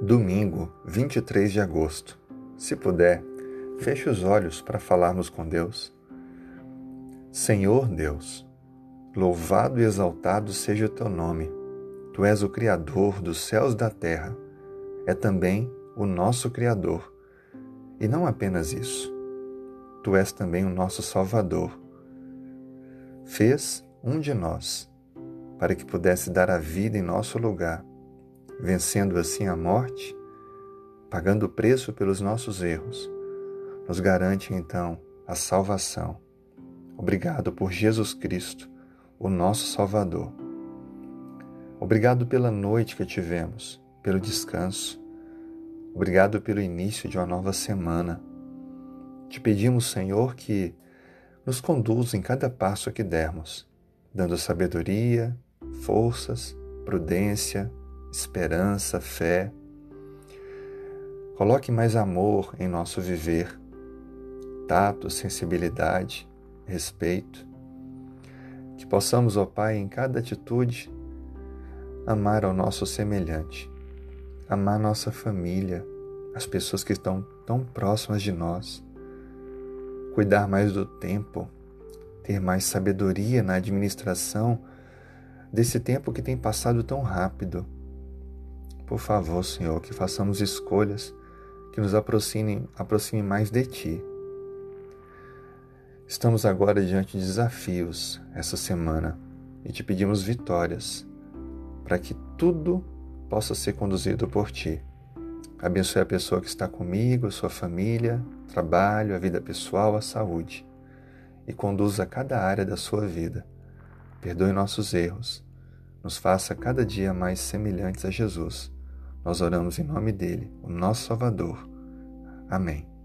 Domingo, 23 de agosto. Se puder, feche os olhos para falarmos com Deus. Senhor Deus, louvado e exaltado seja o teu nome. Tu és o Criador dos céus e da terra. É também o nosso Criador. E não apenas isso, tu és também o nosso Salvador. Fez um de nós, para que pudesse dar a vida em nosso lugar vencendo assim a morte, pagando o preço pelos nossos erros, nos garante então a salvação. Obrigado por Jesus Cristo, o nosso Salvador. Obrigado pela noite que tivemos, pelo descanso. Obrigado pelo início de uma nova semana. Te pedimos, Senhor, que nos conduza em cada passo que dermos, dando sabedoria, forças, prudência, esperança, fé. Coloque mais amor em nosso viver, tato, sensibilidade, respeito. Que possamos, ó Pai, em cada atitude, amar ao nosso semelhante, amar nossa família, as pessoas que estão tão próximas de nós, cuidar mais do tempo, ter mais sabedoria na administração desse tempo que tem passado tão rápido por favor, Senhor, que façamos escolhas que nos aproximem, aproximem mais de Ti. Estamos agora diante de desafios essa semana e te pedimos vitórias para que tudo possa ser conduzido por Ti. Abençoe a pessoa que está comigo, a sua família, trabalho, a vida pessoal, a saúde e conduza cada área da sua vida. Perdoe nossos erros, nos faça cada dia mais semelhantes a Jesus nós oramos em nome dele, o nosso Salvador. Amém.